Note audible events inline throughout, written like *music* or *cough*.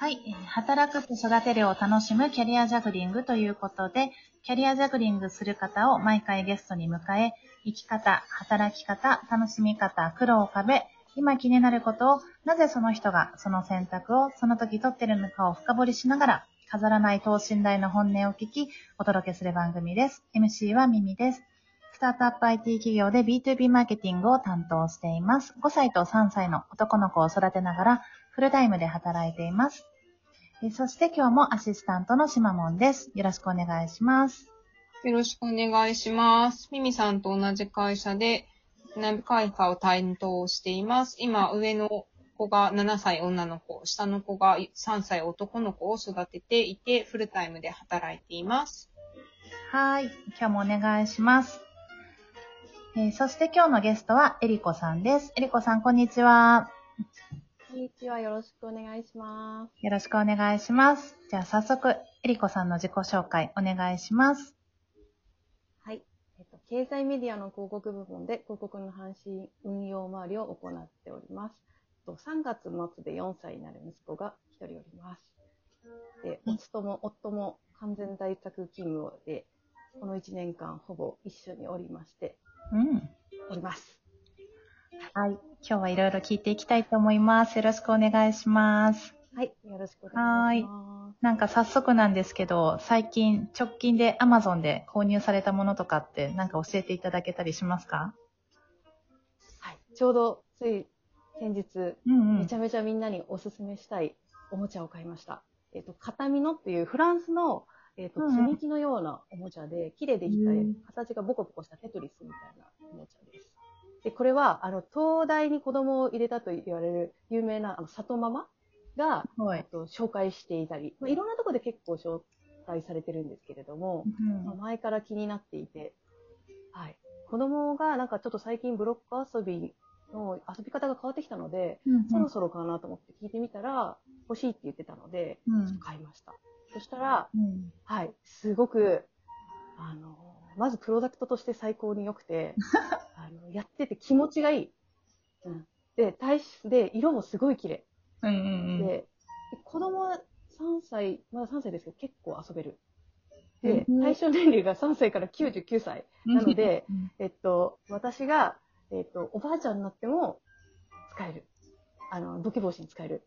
はい、え働くと育てるを楽しむキャリアジャグリングということで、キャリアジャグリングする方を毎回ゲストに迎え、生き方、働き方、楽しみ方、苦労を壁、今気になることを、なぜその人がその選択をその時取ってるのかを深掘りしながら、飾らない等身大の本音を聞き、お届けする番組です。MC はミミです。スタートアップ IT 企業で B2B マーケティングを担当しています。5歳と3歳の男の子を育てながら、フルタイムで働いています。えーそして今日もアシスタントのしまもんです。よろしくお願いします。よろしくお願いします。ミミさんと同じ会社で、南会課を担当しています。今、上の子が7歳女の子、下の子が3歳男の子を育てていて、フルタイムで働いています。はい。今日もお願いします。えーそして今日のゲストはえりこさんです。えりこさん、こんにちは。こんにちは。よろしくお願いします。よろしくお願いします。じゃあ早速、えりこさんの自己紹介お願いします。はい。えっと、経済メディアの広告部門で広告の販信運用周りを行っております。と3月末で4歳になる息子が1人おります。で、うん夫も、夫も完全在宅勤務で、この1年間ほぼ一緒におりまして、うん。おります。はい。今日はいろいろ聞いていきたいと思います。よろしくお願いします。はい。よろしくお願いします。なんか早速なんですけど、最近直近で Amazon で購入されたものとかってなんか教えていただけたりしますか？はい。ちょうど、つい先日、うんめちゃめちゃみんなにおすすめしたいおもちゃを買いました。えっ、と、カタミノっていうフランスの、えっ、と、うんうん積み木のようなおもちゃで、木でできたうん形がボコボコしたテトリスみたいなおもちゃです。で、これは、あの、東大に子供を入れたと言われる有名な、あの、里ママが、はい。と、紹介していたり、まあ、いろんなところで結構紹介されてるんですけれども、まあ前から気になっていて、はい。子供がなんかちょっと最近ブロック遊びの遊び方が変わってきたので、うんそろそろかなと思って聞いてみたら、欲しいって言ってたので、うん。ちょっと買いました。そしたら、うん。はい、すごく、あの、まずプロダクトとして最高に良くて、*laughs* あのやってて気持ちがいい。うん、で、対し、で、色もすごい綺麗。うんうんうん。で、で子供は3歳、まだ3歳ですけど結構遊べる。でうん、対象年齢が3歳から99歳。なので、うんえっと、私が、えっと、おばあちゃんになっても使える。あの、ボケ防止に使える。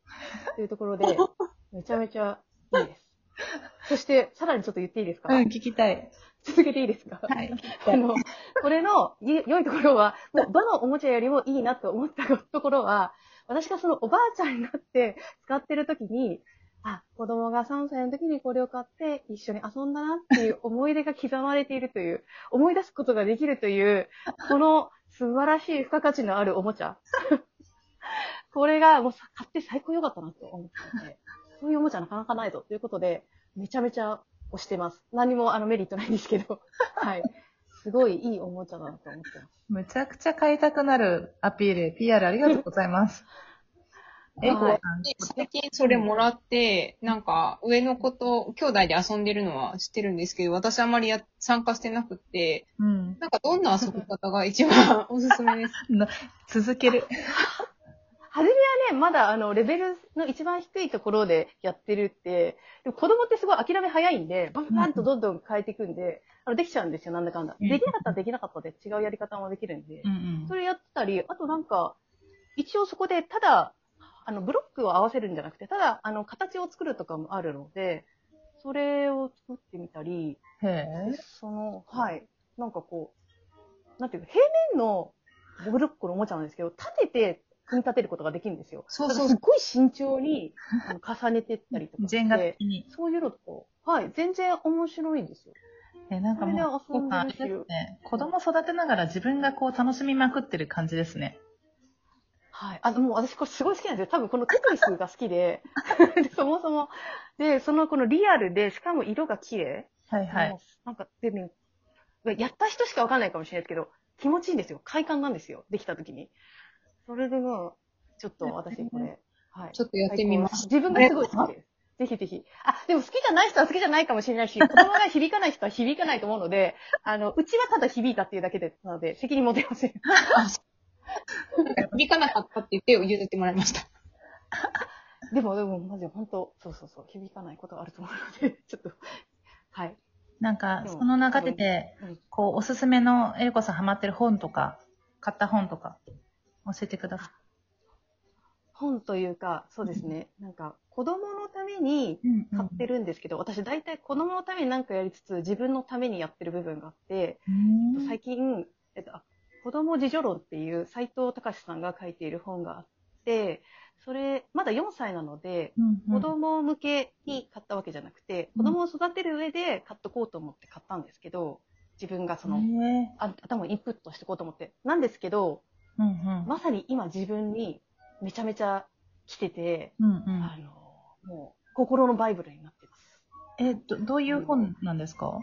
というところで、*laughs* めちゃめちゃいいです。*laughs* そして、さらにちょっと言っていいですか、うん、聞きたい。続けていいですか？はい。*laughs* あの、これのい良いところは、もうどのおもちゃよりもいいなと思ったところは、私がそのおばあちゃんになって使ってる時に、あ、子供が3歳の時にこれを買って一緒に遊んだなっていう思い出が刻まれているという、思い出すことができるという、この素晴らしい付加価値のあるおもちゃ。*laughs* これがもうさ買って最高良かったなと思ったので、そういうおもちゃなかなかないぞということで、めちゃめちゃ推してます。何もあのメリットないんですけど、*laughs* はい。すごいいいおもちゃだなと思ってます。むちゃくちゃ買いたくなるアピール、PR ありがとうございます。え *laughs* こはいさん。で最近それもらって、なんか、上の子と兄弟で遊んでるのは知ってるんですけど、私あまりや参加してなくって、うん。なんかどんな遊び方が一番おすすめです *laughs* 続ける。はじめはね、まだあの、レベルの一番低いところでやってるって、でも子供ってすごい諦め早いんで、バンバンとどんどん変えていくんで、あの、できちゃうんですよ、なんだかんだ。うんできなかったらできなかったで違うやり方もできるんでう。んそれやってたり、あとなんか、一応そこでただ、あの、ブロックを合わせるんじゃなくて、ただ、あの、形を作るとかもあるので、それを作ってみたり。その、はい。なんかこう、なんていうか、平面のブロックのおもちゃなんですけど、立てて組み立てることができるんですよ。そうそうすっごい慎重に *laughs* あの重ねていったりとかジェンガして、的に。そういうのとか、はい、全然面白いんですよ。え、なんかもう、それで遊んでるあれですね。子供育てながら自分がこう楽しみまくってる感じですね。はい。あの、もう私これすごい好きなんですよ。多分このテトリスが好きで、*laughs* でそもそも、で、そのこのリアルで、しかも色が綺麗。はいはいなんか、でね、やった人しかわかんないかもしれないですけど、気持ちいいんですよ。快感なんですよ。できた時に。それでもう、ちょっと私これ、はい。ちょっとやってみます。自分がすごい好きです。*laughs* ぜひぜひ。あ、でも好きじゃない人は好きじゃないかもしれないし、*laughs* 子供が響かない人は響かないと思うので、あの、うちはただ響いたっていうだけで、なので、*laughs* 責任持てません。響かなかったって言って譲ってもらいました。でも、でも、マジで本当、そうそうそう、響かないことがあると思うので、ちょっと、はい。なんか、その流れで、うんこう、おすすめのエリコさんハマってる本とか、買った本とか、教えてくださ本というか、そうですね、なんか、子供のためにい。うん買ってるんですけど、私大体子供のために何かやりつつ、自分のためにやってる部分があって、うん。最近、えっと、あ子供自助論っていう斎藤隆さんが書いている本があって、それ、まだ4歳なので、うんうん。子供向けに買ったわけじゃなくて、うん。子供を育てる上で買っとこうと思って買ったんですけど、自分がその、頭をインプットしていこうと思って。なんですけど、うんうん。まさに今自分にめちゃめちゃ来てて、うんうんあの、もう心のバイブルになってます。え、ど、どういう本なんですか？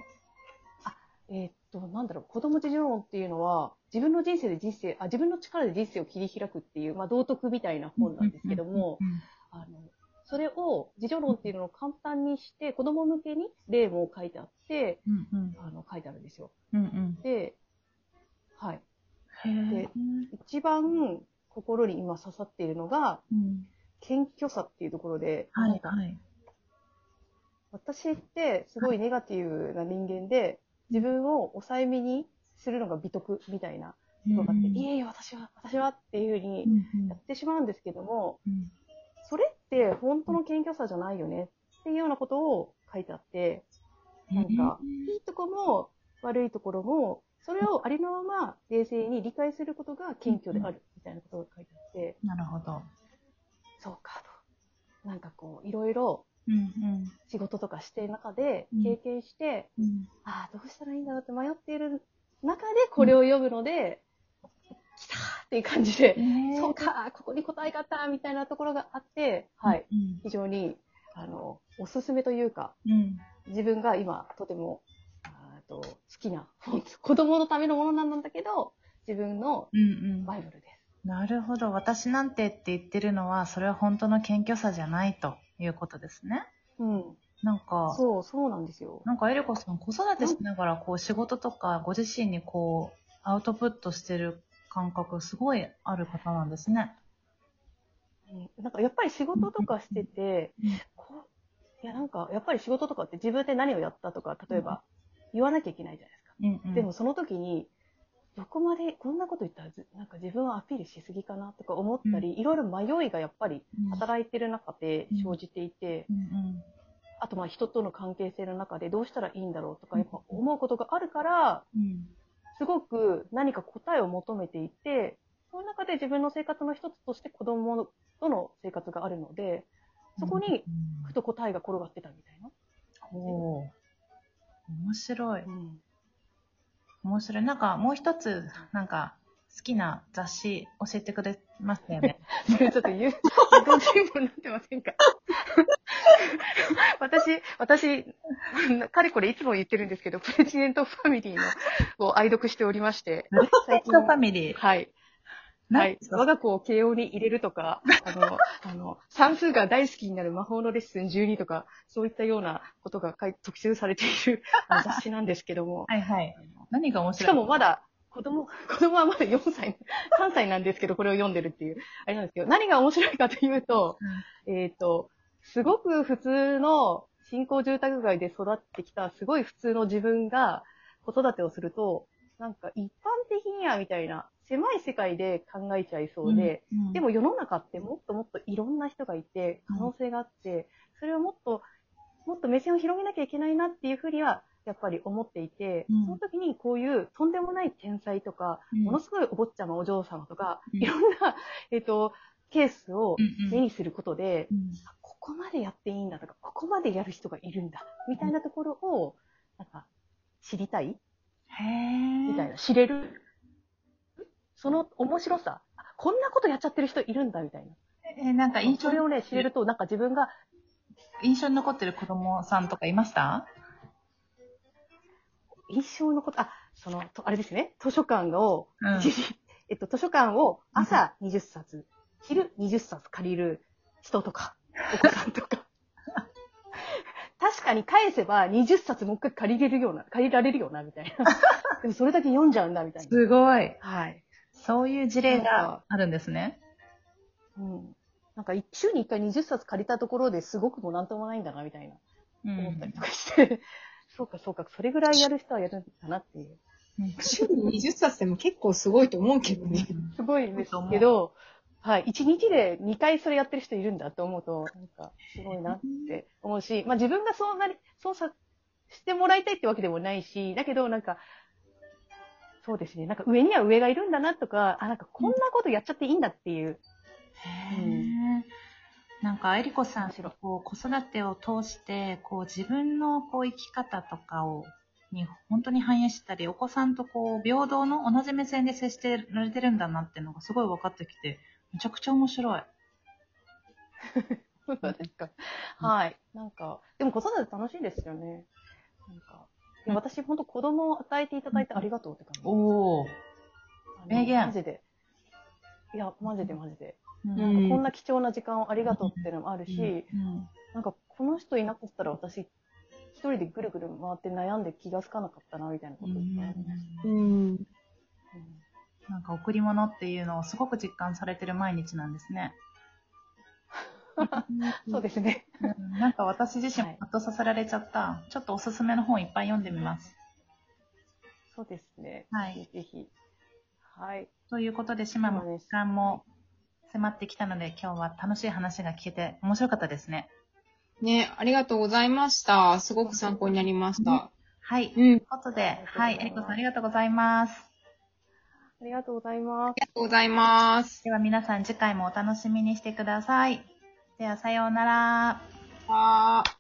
えーっと、なんだろう、子供自助論っていうのは、自分の人生で人生、あ、自分の力で人生を切り開くっていう、まあ、道徳みたいな本なんですけども、うんあの、それを、自助論っていうのを簡単にして、子供向けに例も書いてあって、うんうんあの、書いてあるんですよ。うんうんで、で一番心に今刺さっているのが、うん謙虚さっていうところで、はいはい。私ってすごいネガティブな人間で、自分を抑えめにするのが美徳みたいなことがあって、うんいえいえ、私は、私はっていうふうにやってしまうんですけども、うん。それって本当の謙虚さじゃないよねっていうようなことを書いてあって、なんか、いいとこも悪いところも、それをありのまま冷静に理解することが謙虚であるみたいなことが書いてあって、なるほど。そうかと。なんかこう、いろいろうんうん仕事とかしてる中でうん経験して、うん。ああ、どうしたらいいんだろうって迷っている中でこれを読むので、来たーっていう感じで、そうか、ここに答えがあったみたいなところがあって、はい。うん。非常に、あの、おすすめというか、うん。自分が今とても、と好きな本、*laughs* 子供のためのものなんだけど、自分のうんうんバイブルです。なるほど。私なんてって言ってるのは、それは本当の謙虚さじゃないということですね。うん。なんか、そう、そうなんですよ。なんかエリコさん子育てしながらこう仕事とかご自身にこうアウトプットしてる感覚すごいある方なんですね。うんなんかやっぱり仕事とかしてていやなんかやっぱり仕事とかって自分で何をやったとか、例えば言わなきゃいけないじゃないですか。うんうん、でもその時に、どこまでこんなこと言ったらず、なんか自分はアピールしすぎかなとか思ったり、いろいろ迷いがやっぱりうん。働いてる中で生じていて、うんうん。あとまあ人との関係性の中でどうしたらいいんだろうとかやっぱ思うことがあるから、うん。すごく何か答えを求めていて、その中で自分の生活の一つとして子供との生活があるので、そこにふと答えが転がってたみたいな。面白い。うん面白い。なんかもう一つ、なんか好きな雑誌教えてくれましたよね。*laughs* ちょっと言う、ご注文になってませんか？*laughs* 私、私、かれこれいつも言ってるんですけど、プレジデントファミリーのを愛読しておりまして、最近ファミリー。はい。はい。我が子を慶応に入れるとか、*laughs* あの、あの、算数が大好きになる魔法のレッスン12とか、そういったようなことが特集されている *laughs* 雑誌なんですけども、はいはい。何が面白いしかもまだ、子供、子供はまだ4歳、3歳なんですけど、これを読んでるっていう、あれなんですけど、何が面白いかというと、えっ、と、すごく普通の新興住宅街で育ってきた、すごい普通の自分が子育てをすると、なんか一般的にはみたいな、狭い世界で考えちゃいそうで、うんうん。でも世の中ってもっともっといろんな人がいて、可能性があって、それをもっと、もっと目線を広げなきゃいけないなっていうふうには、やっぱり思っていて、うん。その時にこういうとんでもない天才とか、うん。ものすごいお坊ちゃまお嬢様とか、うん。いろんな、えっ、と、ケースを目にすることで、ここまでやっていいんだとか、ここまでやる人がいるんだ、みたいなところを、なんか、知りたい？みたいな、知れる？その面白さ、あこんなことやっちゃってる人いるんだ、みたいな。えーなんか印象それをね、知れると、なんか自分が、印象に残ってる子供さんとかいました？印象のこと、あ、その、とあれですね、図書館を、うんえっと、図書館を朝20冊、昼20冊借りる人とか、*laughs* お子さんとか。確かに返せば20冊もう一回借りれるような、借りられるような、みたいな。*laughs* でもそれだけ読んじゃうんだ、みたいな。すごい。はい。そういう事例なんかがあるんですね。うん。なんか週に1回20冊借りたところですごくもなんともないんだな、みたいな、うん思ったりとかして、*laughs* そうかそうか、それぐらいやる人はやるんだなっていう。うん週に20冊でも結構すごいと思うけどね。すごいんですけど、はい、1日で2回それやってる人いるんだと思うと、なんか、すごいなって思うし、まあ自分がそうなり、そうさ、してもらいたいってわけでもないし、だけどなんか、そうですね、なんか上には上がいるんだなとか、あ、なんかこんなことやっちゃっていいんだっていう。へーなんか、えりこさん、こう、子育てを通して、こう、自分のこう、生き方とかを、に、本当に反映したり、お子さんとこう、平等の同じ目線で接してられてるんだなっていうのがすごい分かってきて、めちゃくちゃ面白い。*laughs* そうですか。はい。なんか、でも子育て楽しいですよね。なんか、私本当子供を与えていただいてありがとうって感じ。お名言マジで。いや、マジでマジで。うんうんこんな貴重な時間をありがとうっていうのもあるし、うんなんかこの人いなかったら私、一人でぐるぐる回って悩んで気がつかなかったな、みたいなこといっぱいありました。うん。うんなんか贈り物っていうのをすごく実感されてる毎日なんですね。そうですね。うんなんか私自身はいもハッとさせられちゃった。ちょっとおすすめの本いっぱい読んでみます。そうですね。はいぜひ。はい。ということで、島も時間も迫ってきたので、今日は楽しい話が聞けて面白かったですね。ね、ありがとうございました。すごく参考になりました。はい。ということで、はい、えりこさんありがとうございます。ありがとうございます。がとうございます。では皆さん次回もお楽しみにしてください。では、さようなら。あ。